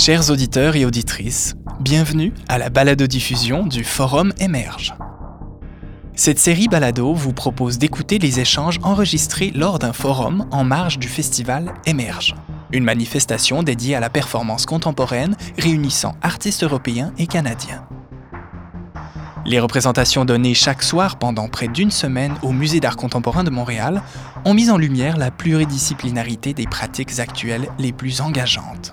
Chers auditeurs et auditrices, bienvenue à la balado-diffusion du Forum Émerge. Cette série balado vous propose d'écouter les échanges enregistrés lors d'un forum en marge du festival Émerge, une manifestation dédiée à la performance contemporaine réunissant artistes européens et canadiens. Les représentations données chaque soir pendant près d'une semaine au Musée d'art contemporain de Montréal ont mis en lumière la pluridisciplinarité des pratiques actuelles les plus engageantes.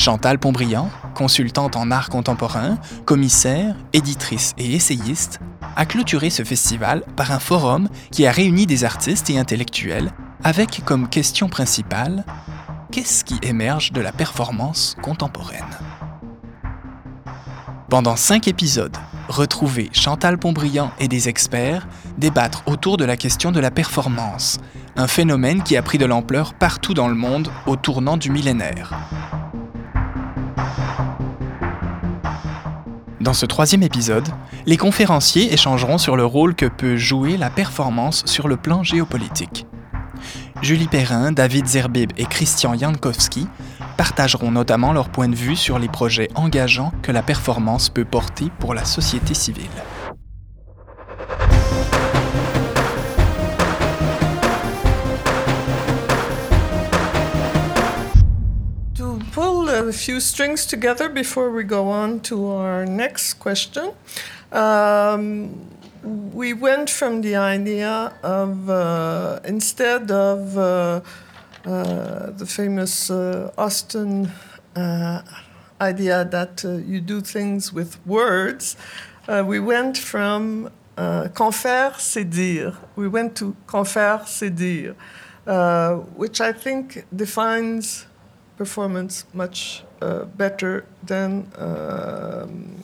Chantal Pontbriand, consultante en art contemporain, commissaire, éditrice et essayiste, a clôturé ce festival par un forum qui a réuni des artistes et intellectuels avec comme question principale Qu'est-ce qui émerge de la performance contemporaine? Pendant cinq épisodes, retrouvez Chantal Pontbriand et des experts débattre autour de la question de la performance, un phénomène qui a pris de l'ampleur partout dans le monde au tournant du millénaire. Dans ce troisième épisode, les conférenciers échangeront sur le rôle que peut jouer la performance sur le plan géopolitique. Julie Perrin, David Zerbib et Christian Jankowski partageront notamment leur point de vue sur les projets engageants que la performance peut porter pour la société civile. A few strings together before we go on to our next question, um, we went from the idea of uh, instead of uh, uh, the famous uh, Austin uh, idea that uh, you do things with words, we went from confer, c'est dire. We went to confer, c'est dire, which I think defines performance much better than. Um,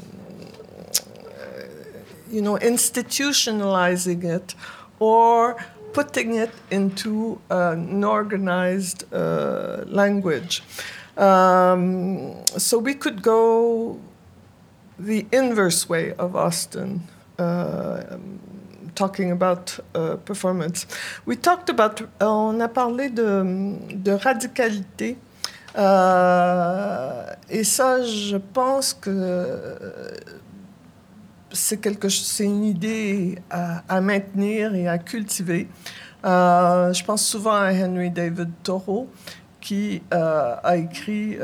you know, institutionalizing it or putting it into an organized uh, language. Um, so we could go the inverse way of Austin. Uh, talking about uh, performance. We talked about, on a parlé de, de radicalité. Euh, et ça, je pense que c'est quelque c'est une idée à, maintenir et à cultiver. Euh, je pense souvent à Henry David Thoreau, qui euh, a écrit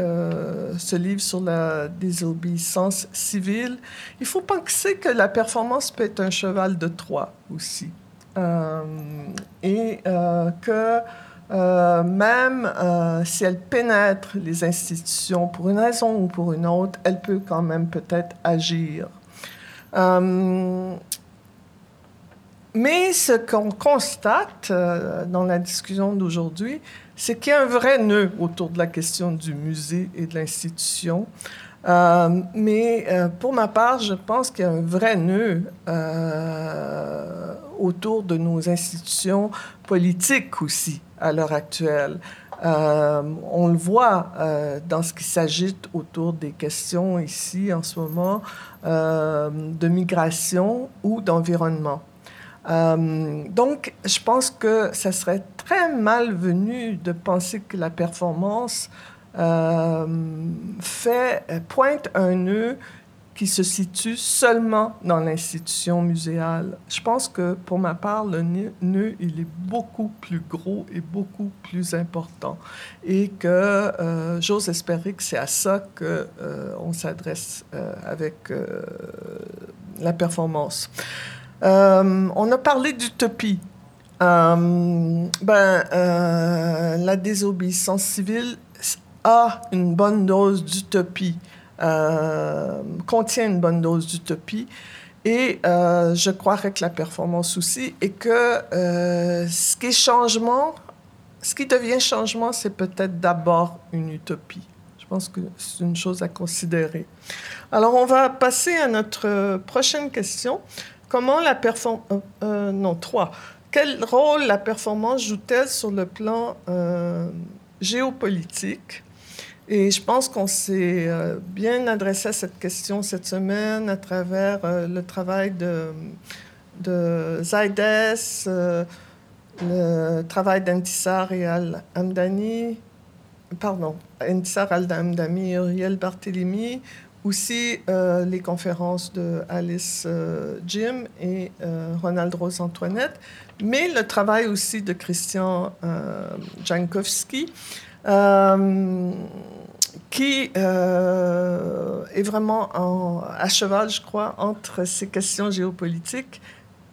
ce livre sur la désobéissance civile. Il faut penser que la performance peut être un cheval de Troie aussi. et que même si elle pénètre les institutions pour une raison ou pour une autre, elle peut quand même peut-être agir euh, mais ce qu'on constate euh, dans la discussion d'aujourd'hui, c'est qu'il y a un vrai nœud autour de la question du musée et de l'institution. Euh, mais pour ma part, je pense qu'il y a un vrai nœud autour de nos institutions politiques aussi à l'heure actuelle. Euh, on le voit euh, dans ce qui s'agite autour des questions ici en ce moment euh, de migration ou d'environnement. donc, je pense que ça serait très malvenu de penser que la performance fait, pointe un nœud qui se situe seulement dans l'institution muséale. Je pense que pour ma part, le nœud, il est beaucoup plus gros et beaucoup plus important. Et que euh, j'ose espérer que c'est à ça qu'on euh, on s'adresse euh, avec la performance. on a parlé d'utopie. ben, la désobéissance civile a une bonne dose d'utopie. Euh, contient une bonne dose d'utopie. Et euh, je croirais que la performance aussi, et que euh, ce qui est changement, ce qui devient changement, c'est peut-être d'abord une utopie. Je pense que c'est une chose à considérer. Alors, on va passer à notre prochaine question. Comment la performance... non, trois. Quel rôle la performance joue-t-elle sur le plan géopolitique? Et je pense qu'on s'est euh, bien adressé à cette question cette semaine à travers euh, le travail de, de Zaides, euh, le travail d'Antissar et Al-Amdani, pardon, Ensar Al-Damdami, Uriel Barthélémy, aussi les conférences de Alice Jim et Ronald Rose Antoinette, mais le travail aussi de Christian Jankowski, qui est vraiment à cheval, je crois, entre ces questions géopolitiques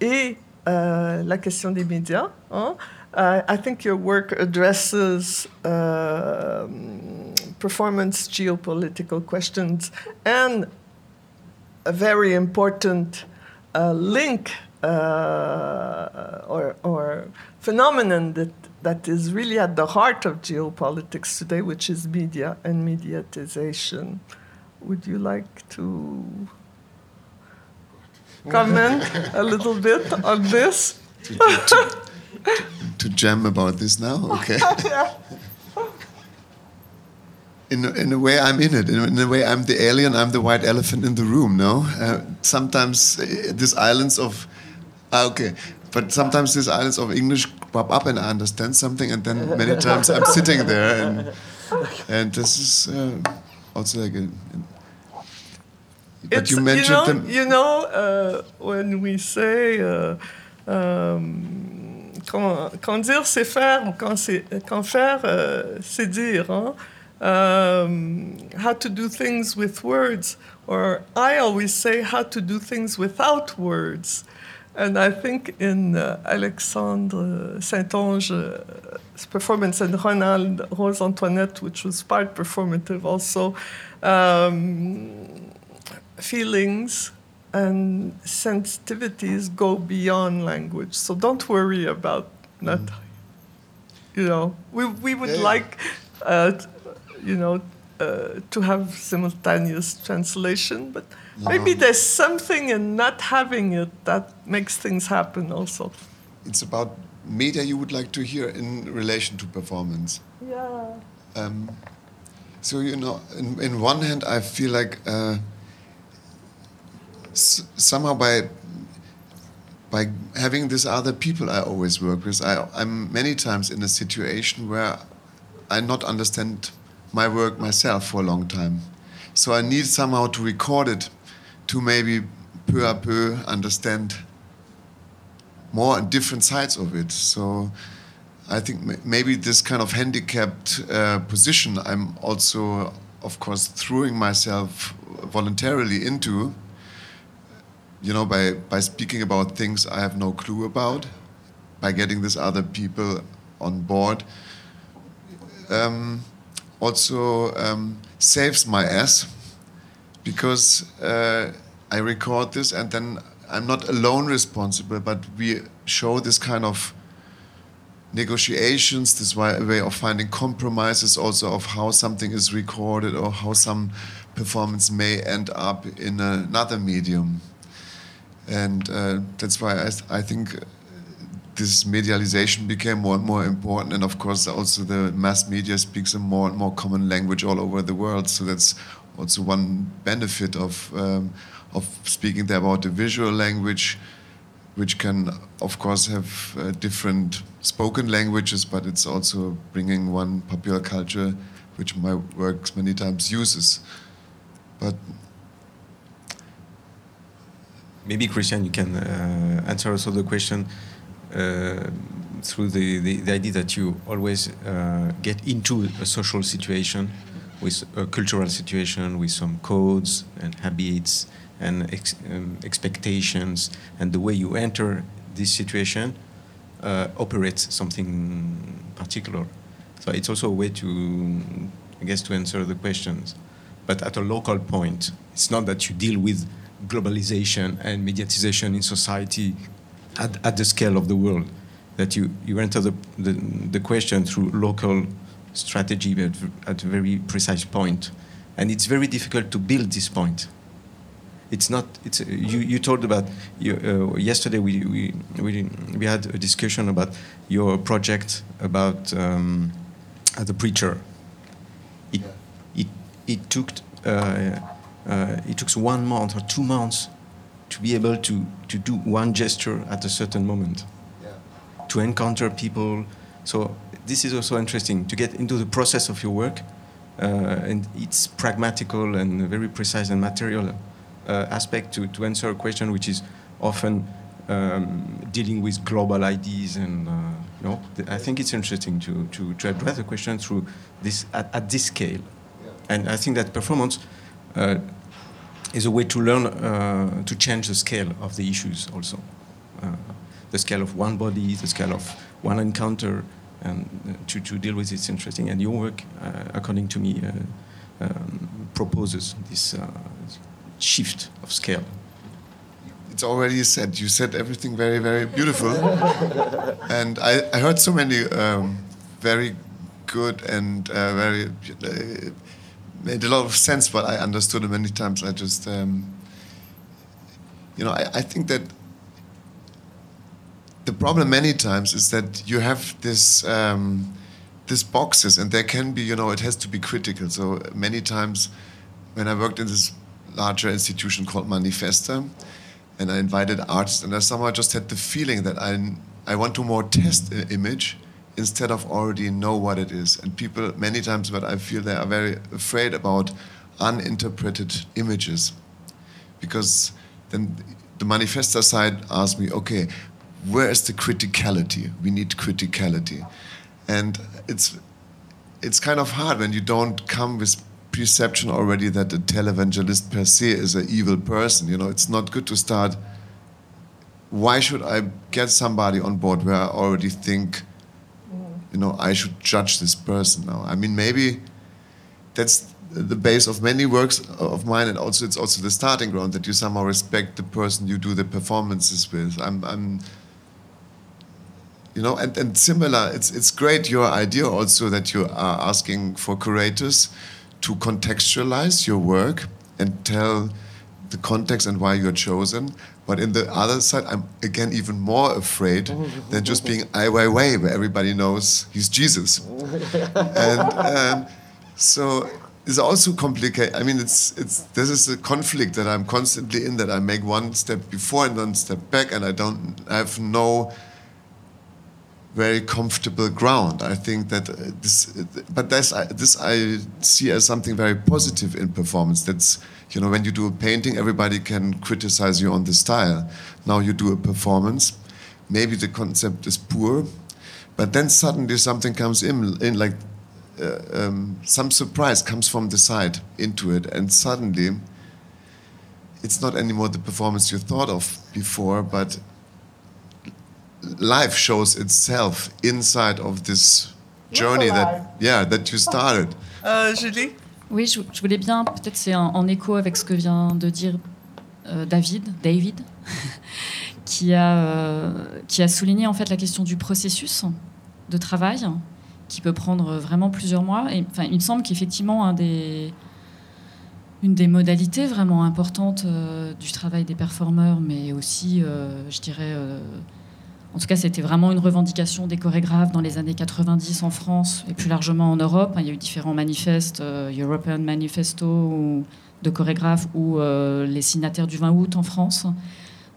et la question des médias. Hein. I think your work addresses performance geopolitical questions and a very important uh, link uh, or, or phenomenon that, that is really at the heart of geopolitics today, which is media and mediatization. Would you like to comment a little bit on this? to, to, to, to jam about this now? Okay. yeah in in a way I'm in it. In, in, a way I'm the alien. I'm the white elephant in the room. No, uh, sometimes uh, these islands of uh, okay, but sometimes these islands of English pop up and I understand something, and then many times I'm sitting there and and this is uh, also like a. but it's, you mentioned you know, them. You know uh, when we say. Uh, um, quand, quand, dire c'est faire, ou quand, quand faire c'est dire. Hein? um, how to do things with words, or I always say how to do things without words. And I think in uh, Alexandre Saint-Onge's performance and Ronald Rose Antoinette, which was part performative also, um, feelings and sensitivities go beyond language. So don't worry about not, mm. you know, we, we would yeah. like uh, you know, uh, to have simultaneous translation, but maybe there's something in not having it that makes things happen also. It's about media you would like to hear in relation to performance. Yeah. Um, so, you know, in, in one hand, I feel like uh, somehow by by having these other people I always work with, I, I'm many times in a situation where I not understand my work myself for a long time. So I need somehow to record it to maybe peu à peu understand more and different sides of it. So I think maybe this kind of handicapped uh, position I'm also, of course, throwing myself voluntarily into, you know, by, by speaking about things I have no clue about, by getting these other people on board. Um, also um, saves my ass because uh, I record this and then I'm not alone responsible, but we show this kind of negotiations, this way of finding compromises, also of how something is recorded or how some performance may end up in another medium. And uh, that's why I, I think this medialization became more and more important, and of course, also the mass media speaks a more and more common language all over the world. So that's also one benefit of um, of speaking there about the visual language, which can, of course, have uh, different spoken languages, but it's also bringing one popular culture, which my work many times uses. But maybe Christian, you can uh, answer also the question uh, through the, the, the, idea that you always uh, get into a social situation with a cultural situation with some codes and habits and ex um, expectations and the way you enter this situation uh, operates something particular so it's also a way to i guess to answer the questions but at a local point it's not that you deal with globalization and mediatization in society at, at the scale of the world. That you, you enter the, the, the question through local strategy at, at a very precise point. And it's very difficult to build this point. It's not, it's, you, you told about, you, uh, yesterday we, we, we, we had a discussion about your project about um, the preacher. It, it, it took uh, uh, it took one month or two months to be able to, to do one gesture at a certain moment, yeah. to encounter people So this is also interesting to get into the process of your work, uh, and it's pragmatical and very precise and material uh, aspect to, to answer a question which is often um, dealing with global ideas and uh, you know I think it's interesting to, to, to address the question through this at, at this scale, and I think that performance uh, is a way to learn uh, to change the scale of the issues also, uh, the scale of one body, the scale of one encounter, and uh, to, to deal with it's interesting. And your work, uh, according to me, um, proposes this shift of scale it's already said. You said everything very, very beautiful. and I, I, heard so many um, very good and uh, very uh, made a lot of sense, but I understood it many times. I just, um, you know, I, I think that the problem many times is that you have this. Um, these boxes and there can be you know it has to be critical so many times when i worked in this larger institution called manifesta and I invited artists, and I somehow just had the feeling that I I want to more test an image instead of already know what it is. And people many times, but I feel they are very afraid about uninterpreted images, because then the manifesta side asks me, okay, where is the criticality? We need criticality, and it's it's kind of hard when you don't come with perception already that a televangelist per se is an evil person. You know, it's not good to start. Why should I get somebody on board where I already think, you know, I should judge this person now? I mean, maybe that's the base of many works of mine, and also it's also the starting ground that you somehow respect the person you do the performances with. I'm, I'm you know, and, and similar. It's it's great your idea also that you are asking for curators to contextualize your work and tell the context and why you're chosen. But in the other side, I'm again even more afraid than just being Ai Weiwei, where everybody knows he's Jesus. and um, so it's also complicated. I mean, it's it's this is a conflict that I'm constantly in. That I make one step before and one step back, and I don't I have no very comfortable ground. I think that uh, this, but this I, this I see as something very positive in performance. That's you know when you do a painting, everybody can criticize you on the style. Now you do a performance, maybe the concept is poor, but then suddenly something comes in, in like uh, um, some surprise comes from the side into it, and suddenly it's not anymore the performance you thought of before, but life shows itself inside of this journey that yeah that you started. Euh, Julie? Oui, je, voulais bien peut-être c'est en, écho avec ce que vient de dire euh, David, David, qui a euh, qui a souligné en fait la question du processus de travail qui peut prendre vraiment plusieurs mois. Et enfin, il me semble qu'effectivement un des une des modalités vraiment importantes du travail des performeurs, mais aussi, je dirais, en tout cas, c'était vraiment une revendication des chorégraphes dans les années 90 en France et plus largement en Europe. Il y a eu différents manifestes, euh, European Manifesto de chorégraphes ou euh, les signataires du 20 août en France,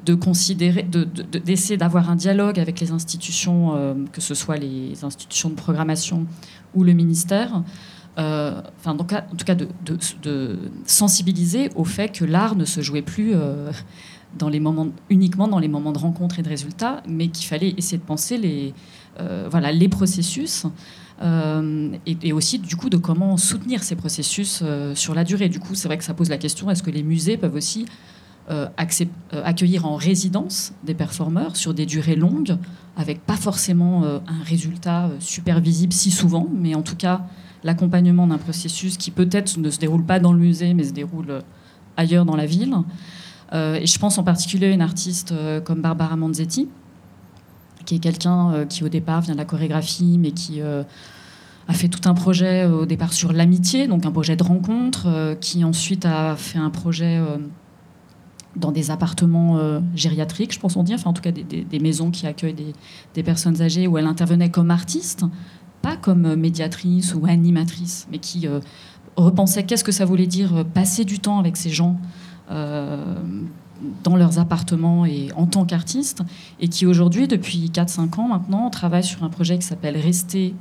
de considérer, d'essayer d'avoir un dialogue avec les institutions, euh, que ce soit les institutions de programmation ou le ministère. enfin, en tout cas, de, sensibiliser au fait que l'art ne se jouait plus dans les moments, uniquement dans les moments de rencontre et de résultats, mais qu'il fallait essayer de penser les, euh, voilà, les processus euh, et, aussi du coup de comment soutenir ces processus euh, sur la durée. Du coup, c'est vrai que ça pose la question est-ce que les musées peuvent aussi accueillir en résidence des performeurs sur des durées longues, avec pas forcément un résultat super visible si souvent, mais en tout cas l'accompagnement d'un processus qui peut-être ne se déroule pas dans le musée, mais se déroule ailleurs dans la ville. Euh, et je pense en particulier à une artiste euh, comme Barbara Manzetti, qui est quelqu'un euh, qui au départ vient de la chorégraphie, mais qui a fait tout un projet au départ sur l'amitié, donc un projet de rencontre, qui ensuite a fait un projet dans des appartements gériatriques, je pense on dit, enfin en tout cas des, maisons qui accueillent des, personnes âgées où elle intervenait comme artiste, pas comme médiatrice ou animatrice, mais qui repensait qu'est-ce que ça voulait dire passer du temps avec ces gens euh, dans leurs appartements et en tant qu'artistes, et qui aujourd'hui, depuis 4-5 ans maintenant, travaillent sur un projet qui s'appelle Rester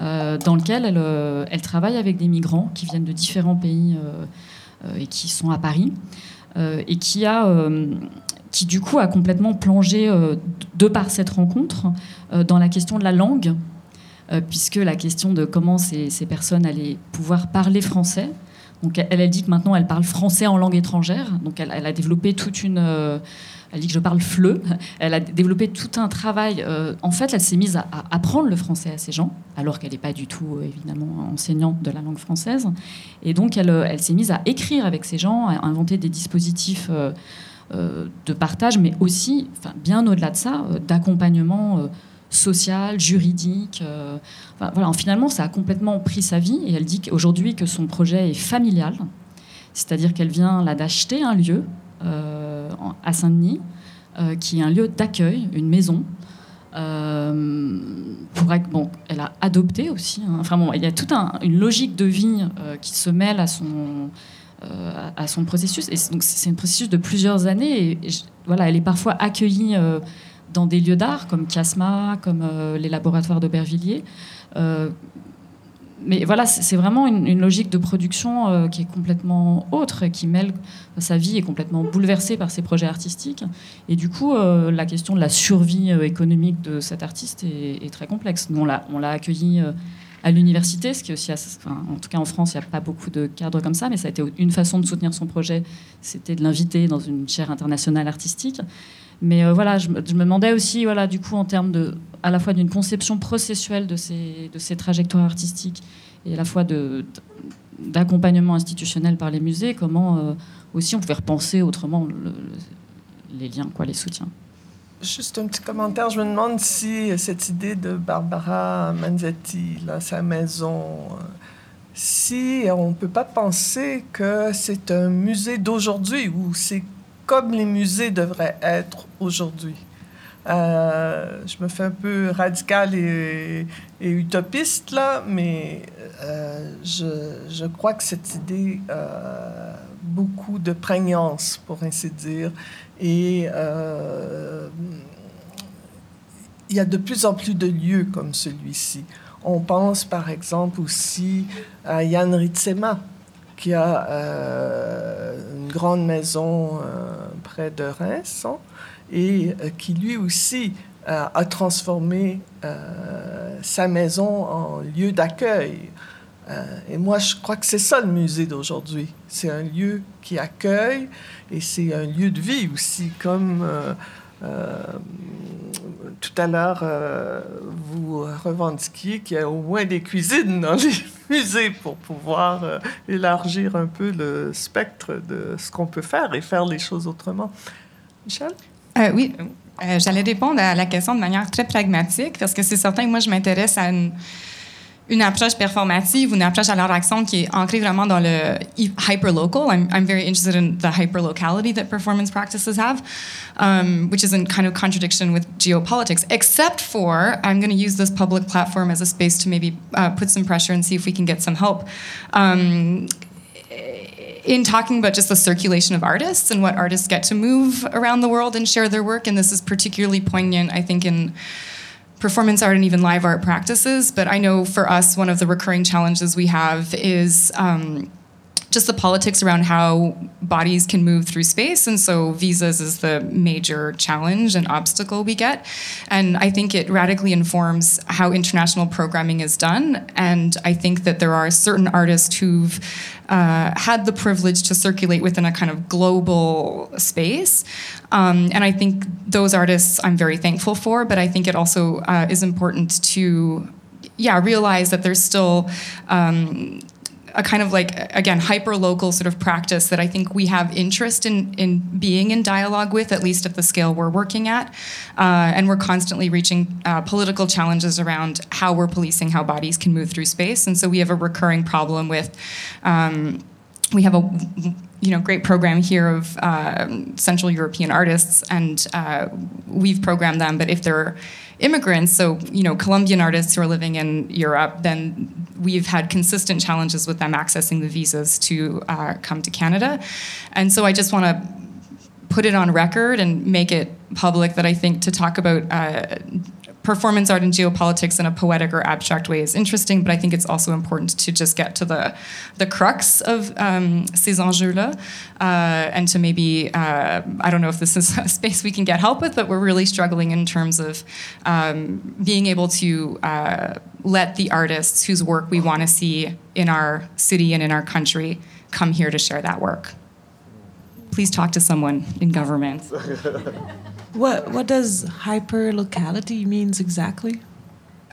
euh, dans lequel elle, euh, travaille avec des migrants qui viennent de différents pays et qui sont à Paris, et qui a qui du coup a complètement plongé, de par cette rencontre, dans la question de la langue, puisque la question de comment ces personnes allaient pouvoir parler français, donc elle, dit que maintenant elle parle français en langue étrangère. Donc elle, a développé toute une. Euh, elle dit que je parle. Elle a développé tout un travail. Euh, en fait, elle s'est mise à, apprendre le français à ces gens, alors qu'elle n'est pas du tout, euh, évidemment, enseignante de la langue française. Et donc, elle, s'est mise à écrire avec ces gens, à inventer des dispositifs de partage, mais aussi, bien au-delà de ça, d'accompagnement social, juridique. Euh, voilà, finalement, ça a complètement pris sa vie et elle dit qu'aujourd'hui que son projet est familial, c'est-à-dire qu'elle vient là d'acheter un lieu euh, à Saint-Denis, euh, qui est un lieu d'accueil, une maison. pour, elle a adopté aussi. Hein. enfin bon, il y a toute une logique de vie qui se mêle à son, à son processus. Et donc c'est un processus de plusieurs années. Et, voilà, elle est parfois accueillie dans des lieux d'art comme Chiasma, comme euh, les laboratoires d'Aubervilliers. Euh, mais voilà, c'est vraiment une, logique de production euh, qui est complètement autre, qui mêle sa vie est complètement bouleversée par ses projets artistiques. Et du coup, la question de la survie économique de cet artiste est, très complexe. Nous, on l'a accueilli à l'université, ce qui aussi, en tout cas en France, il n'y a pas beaucoup de cadres comme ça, mais ça a été une façon de soutenir son projet, c'était de l'inviter dans une chaire internationale artistique. Mais euh, voilà, je, me demandais aussi, voilà, du coup, en termes de, à la fois d'une conception processuelle de ces, de ces trajectoires artistiques et à la fois d'accompagnement institutionnel par les musées, comment euh, aussi on pouvait repenser autrement les liens, quoi, les soutiens. Juste un petit commentaire. Je me demande si cette idée de Barbara Manzetti, là, sa maison, euh, si on ne peut pas penser que c'est un musée d'aujourd'hui ou c'est comme les musées devraient être aujourd'hui. Euh, je me fais un peu radical et, utopiste là, mais euh, je, crois que cette idée a beaucoup de prégnance, pour ainsi dire, et euh, il y a de plus en plus de lieux comme celui-ci. On pense par exemple aussi à Yann Ritsema, qui a une grande maison de Reims hein, et euh, qui lui aussi euh, a transformé euh, sa maison en lieu d'accueil. et moi, je crois que c'est ça le musée d'aujourd'hui. C'est un lieu qui accueille et c'est un lieu de vie aussi, comme tout à l'heure, vous revendiquiez qu'il y a au moins des cuisines dans les musées pour pouvoir élargir un peu le spectre de ce qu'on peut faire et faire les choses autrement. Michel? Euh, oui, euh, j'allais répondre à la question de manière très pragmatique parce que c'est certain que moi, je m'intéresse à une, une, approche performative, une approche à leur action qui est ancrée vraiment dans le hyper-local. I'm, I'm very interested in the hyper-locality that performance practices have, um, which is in kind of contradiction with geopolitics, except for I'm going to use this public platform as a space to maybe uh, put some pressure and see if we can get some help. Um, in talking about just the circulation of artists and what artists get to move around the world and share their work. And this is particularly poignant, I think, in performance art and even live art practices. But I know for us, one of the recurring challenges we have is um, just the politics around how bodies can move through space. And so visas is the major challenge and obstacle we get. And I think it radically informs how international programming is done. And I think that there are certain artists who've uh, had the privilege to circulate within a kind of global space. Um, and I think those artists I'm very thankful for, but I think it also uh, is important to yeah, realize that there's still um, a kind of like again hyper local sort of practice that I think we have interest in in being in dialogue with, at least at the scale we're working at, uh, and we're constantly reaching uh, political challenges around how we're policing how bodies can move through space, and so we have a recurring problem with. Um, we have a you know great program here of uh, Central European artists, and uh, we've programmed them. But if they're immigrants, so you know Colombian artists who are living in Europe, then we've had consistent challenges with them accessing the visas to uh, come to Canada, and so I just want to put it on record and make it public that I think to talk about uh, performance art and geopolitics in a poetic or abstract way is interesting, but I think it's also important to just get to the the crux of um, ces enjeux-là, uh, and to maybe uh, I don't know if this is a space we can get help with, but we're really struggling in terms of um, being able to uh, let the artists whose work we want to see in our city and in our country come here to share that work. Please talk to someone in government. What what does hyperlocality means exactly?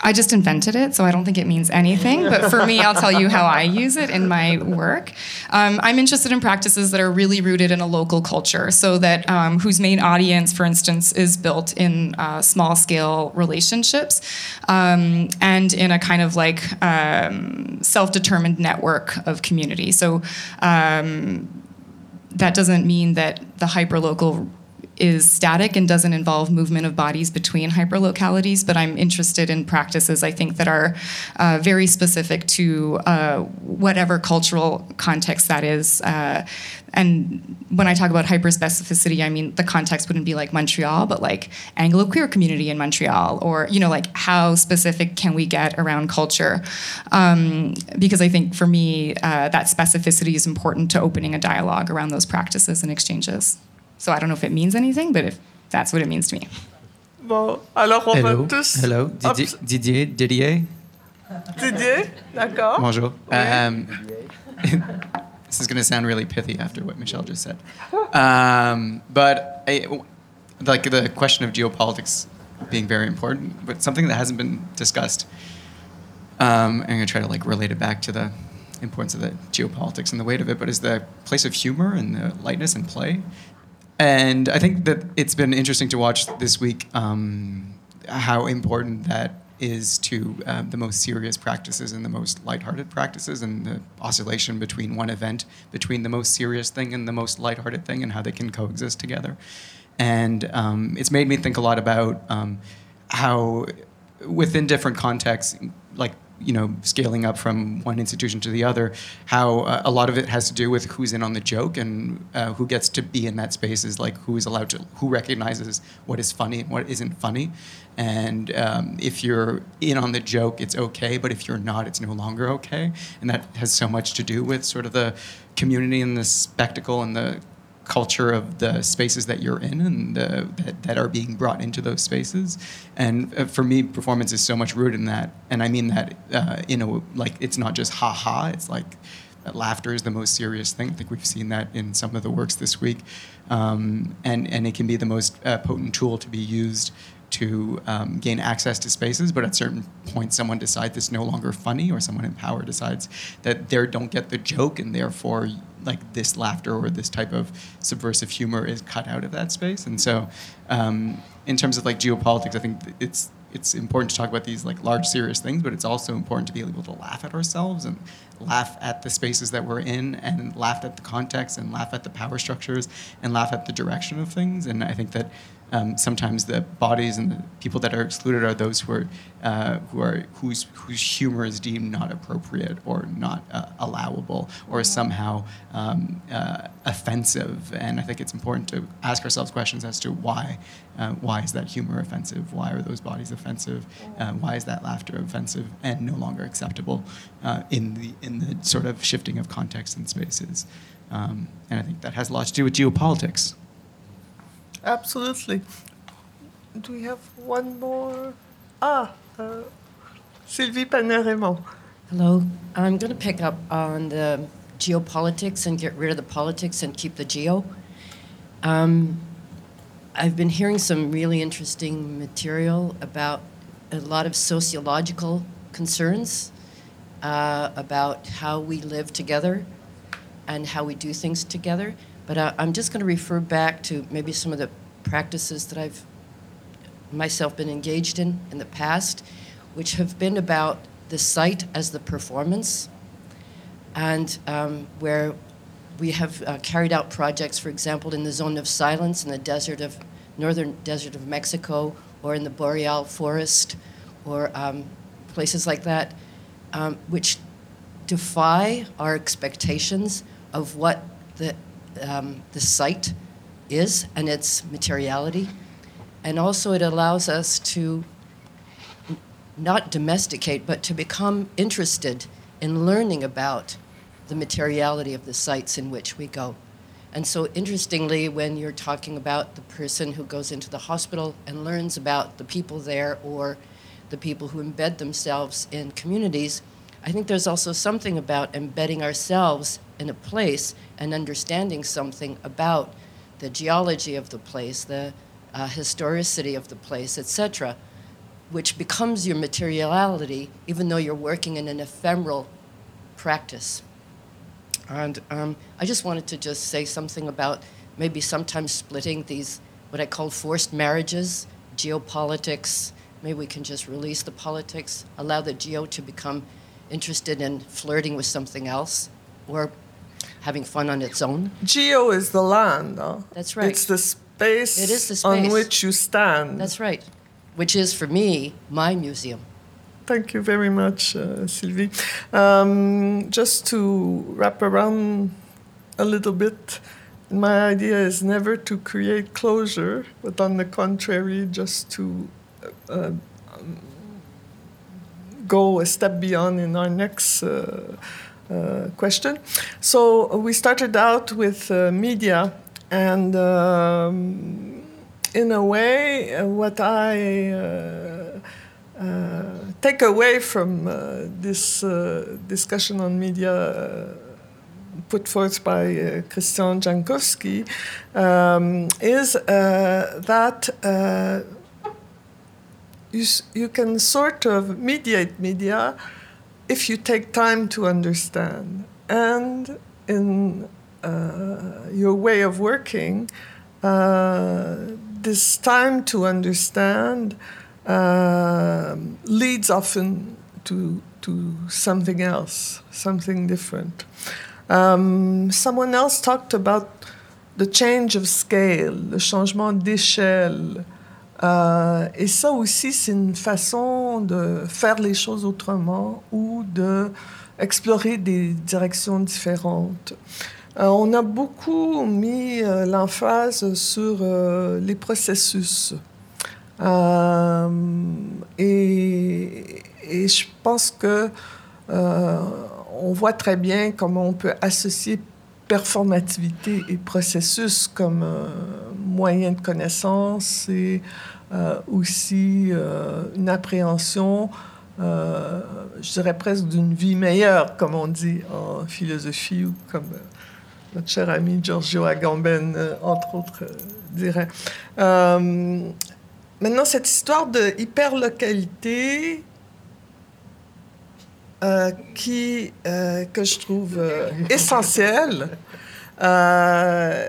I just invented it, so I don't think it means anything. But for me, I'll tell you how I use it in my work. Um, I'm interested in practices that are really rooted in a local culture, so that um, whose main audience, for instance, is built in uh, small scale relationships um, and in a kind of like um, self determined network of community. So um, that doesn't mean that the hyperlocal is static and doesn't involve movement of bodies between hyperlocalities, but I'm interested in practices I think that are uh, very specific to uh, whatever cultural context that is. Uh, and when I talk about hyperspecificity, I mean the context wouldn't be like Montreal, but like Anglo queer community in Montreal, or you know, like how specific can we get around culture? Um, because I think for me, uh, that specificity is important to opening a dialogue around those practices and exchanges. So I don't know if it means anything, but if that's what it means to me. Bon, alors on Hello. va tous. Hello. Hop, Didier, Didier, Didier. Didier, d'accord. Bonjour. Oui. Um, this is going to sound really pithy after what Michelle just said. Um, but I, like the question of geopolitics being very important, but something that hasn't been discussed. Um, I'm going to try to like relate it back to the importance of the geopolitics and the weight of it, but is the place of humor and the lightness and play. And I think that it's been interesting to watch this week um, how important that is to um, the most serious practices and the most lighthearted practices, and the oscillation between one event, between the most serious thing and the most lighthearted thing, and how they can coexist together. And um, it's made me think a lot about um, how, within different contexts, like you know, scaling up from one institution to the other, how uh, a lot of it has to do with who's in on the joke and uh, who gets to be in that space is like who is allowed to, who recognizes what is funny and what isn't funny. And um, if you're in on the joke, it's okay, but if you're not, it's no longer okay. And that has so much to do with sort of the community and the spectacle and the culture of the spaces that you're in and the, that, that are being brought into those spaces. And uh, for me, performance is so much rooted in that. And I mean that, uh, you know, like it's not just ha ha, it's like laughter is the most serious thing. I think we've seen that in some of the works this week. Um, and, and it can be the most uh, potent tool to be used to um, gain access to spaces, but at certain points, someone decides it's no longer funny, or someone in power decides that they don't get the joke, and therefore, like this laughter or this type of subversive humor is cut out of that space. And so, um, in terms of like geopolitics, I think it's it's important to talk about these like large serious things, but it's also important to be able to laugh at ourselves and laugh at the spaces that we're in and laugh at the context and laugh at the power structures and laugh at the direction of things. And I think that um, sometimes the bodies and the people that are excluded are those who are uh, who are whose whose humor is deemed not appropriate or not uh, allowable or somehow um, uh, offensive. And I think it's important to ask ourselves questions as to why uh, why is that humor offensive? Why are those bodies offensive? Uh, why is that laughter offensive and no longer acceptable uh, in the in the sort of shifting of context and spaces? Um, and I think that has a lot to do with geopolitics. Absolutely. Do we have one more? Ah, uh, Silvy Panet-Raymond. Hello. I'm going to pick up on the geopolitics and get rid of the politics and keep the geo. Um, I've been hearing some really interesting material about a lot of sociological concerns uh, about how we live together and how we do things together. But uh, I'm just going to refer back to maybe some of the practices that I've myself been engaged in in the past, which have been about the site as the performance, and um, where we have uh, carried out projects, for example, in the zone of silence in the desert of northern desert of Mexico, or in the boreal forest, or um, places like that, um, which defy our expectations of what the um, the site is and its materiality, and also it allows us to not domesticate, but to become interested in learning about the materiality of the sites in which we go. And so, interestingly, when you're talking about the person who goes into the hospital and learns about the people there or the people who embed themselves in communities, I think there's also something about embedding ourselves in a place and understanding something about the geology of the place, the uh, historicity of the place, etc., which becomes your materiality, even though you're working in an ephemeral practice. And um, I just wanted to just say something about maybe sometimes splitting these, what I call forced marriages, geopolitics. Maybe we can just release the politics, allow the geo to become interested in flirting with something else or having fun on its own. Geo is the land. Huh? That's right. It's the space, It is the space on which you stand. That's right. Which is, for me, my museum. Thank you very much, uh, Silvy. Um, just to wrap around a little bit, my idea is never to create closure, but on the contrary, just to uh, um, go a step beyond in our next uh, uh, question. So we started out with uh, media, and um, in a way, uh, what I uh, uh, take away from uh, this uh, discussion on media uh, put forth by uh, Christian Jankowski um, is uh, that uh, you, you can sort of mediate media if you take time to understand. And in uh, your way of working, uh, this time to understand um leads often to, to something else, something different. Um, someone else talked about the change of scale, le changement d'échelle. Euh, et ça aussi, c'est une façon de faire les choses autrement ou de explorer des directions différentes. Euh, on a beaucoup mis euh, l'emphase sur euh, les processus. Et, je pense que on voit très bien comment on peut associer performativité et processus comme euh, moyen de connaissance et euh, aussi euh, une appréhension, euh, je dirais presque d'une vie meilleure, comme on dit en philosophie ou comme euh, notre cher ami Giorgio Agamben, entre autres, dirait. Maintenant, cette histoire de hyperlocalité, qui, que je trouve euh, essentielle euh,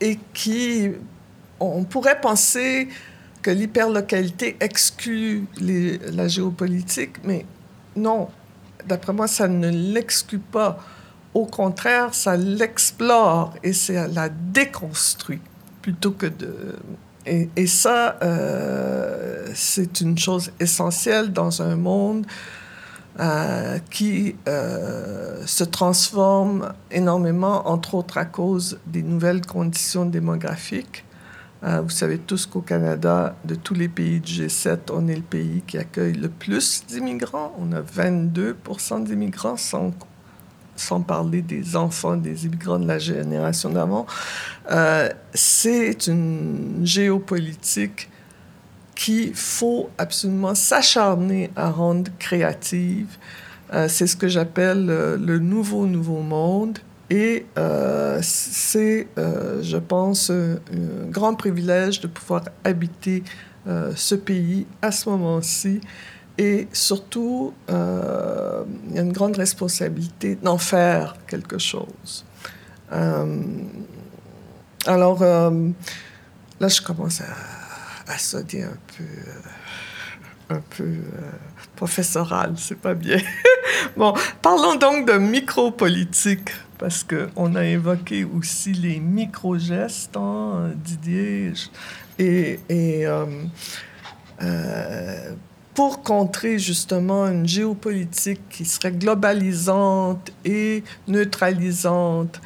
et qui, on pourrait penser que l'hyperlocalité exclut la géopolitique, mais non, d'après moi, ça ne l'exclut pas. Au contraire, ça l'explore et ça la déconstruit plutôt que de... Et, et ça, euh, c'est une chose essentielle dans un monde euh, qui euh, se transforme énormément, entre autres à cause des nouvelles conditions démographiques. Euh, vous savez tous qu'au Canada, de tous les pays du G7, on est le pays qui accueille le plus d'immigrants. On a 22% d'immigrants, sans, parler des enfants des immigrants de la génération d'avant. C'est une géopolitique qu'il faut absolument s'acharner à rendre créative. Euh, c'est ce que j'appelle euh, le nouveau nouveau monde. Et euh, c'est, je pense, un, grand privilège de pouvoir habiter ce pays à ce moment-ci. Et surtout, il y a une grande responsabilité d'en faire quelque chose. Alors, là, je commence à, à sonner un peu, euh, un peu euh, professoral, c'est pas bien. bon, parlons donc de micro-politique parce qu'on a évoqué aussi les micro-gestes, hein, Didier, et, et euh, euh, pour contrer justement une géopolitique qui serait globalisante et neutralisante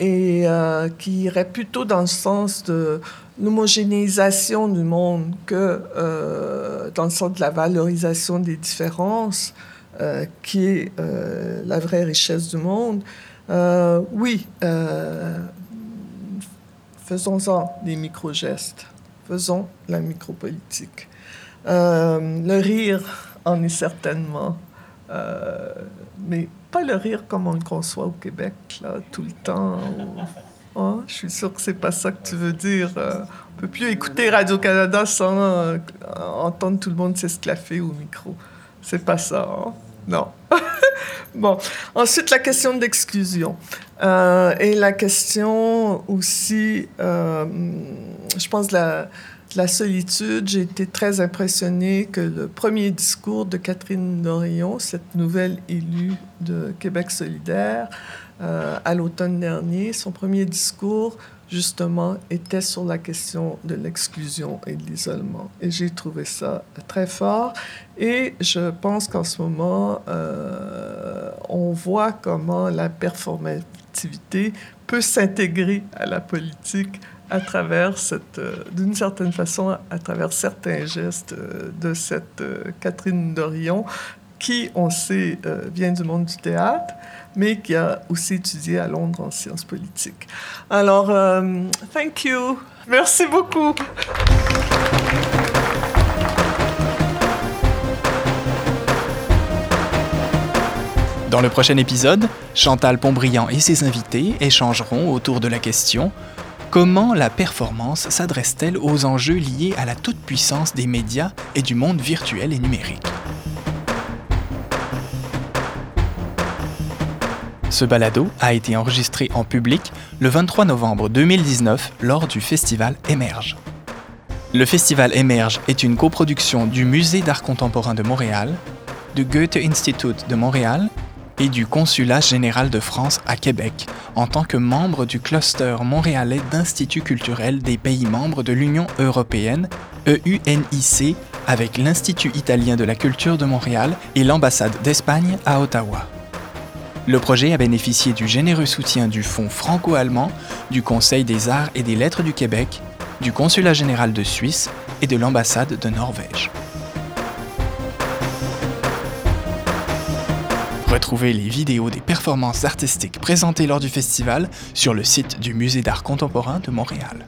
et euh, qui irait plutôt dans le sens de l'homogénéisation du monde que euh, dans le sens de la valorisation des différences, euh, qui est euh, la vraie richesse du monde. Euh, oui, euh, faisons-en des micro-gestes, faisons la micropolitique. Euh, le rire en est certainement, euh, mais pas le rire comme on le conçoit au Québec, là, tout le temps. Hein? Je suis sûre que c'est pas ça que tu veux dire. Euh, on peut plus écouter Radio-Canada sans euh, entendre tout le monde s'esclaffer au micro. C'est pas ça, hein? Non. bon. Ensuite, la question d'exclusion. Euh, et la question aussi, euh, je pense, la, la solitude. J'ai été très impressionnée que le premier discours de Catherine Dorion, cette nouvelle élue de Québec solidaire, euh, à l'automne dernier, son premier discours, justement, était sur la question de l'exclusion et de l'isolement. Et j'ai trouvé ça très fort. Et je pense qu'en ce moment, euh, on voit comment la performativité peut s'intégrer à la politique à travers cette, euh, d'une certaine façon, à travers certains gestes euh, de cette euh, Catherine Dorion, qui, on sait, vient du monde du théâtre, mais qui a aussi étudié à Londres en sciences politiques. Alors, thank you. Merci beaucoup. Dans le prochain épisode, Chantal Pontbriand et ses invités échangeront autour de la question Comment la performance s'adresse-t-elle aux enjeux liés à la toute-puissance des médias et du monde virtuel et numérique Ce balado a été enregistré en public le 23 novembre 2019 lors du festival Émerge. Le festival Émerge est une coproduction du Musée d'art contemporain de Montréal, du Goethe Institut de Montréal et du Consulat général de France à Québec en tant que membre du cluster montréalais d'instituts culturels des pays membres de l'Union européenne, EUNIC, avec l'Institut italien de la culture de Montréal et l'ambassade d'Espagne à Ottawa. Le projet a bénéficié du généreux soutien du Fonds franco-allemand, du Conseil des arts et des lettres du Québec, du Consulat général de Suisse et de l'ambassade de Norvège. Retrouvez les vidéos des performances artistiques présentées lors du festival sur le site du Musée d'art contemporain de Montréal.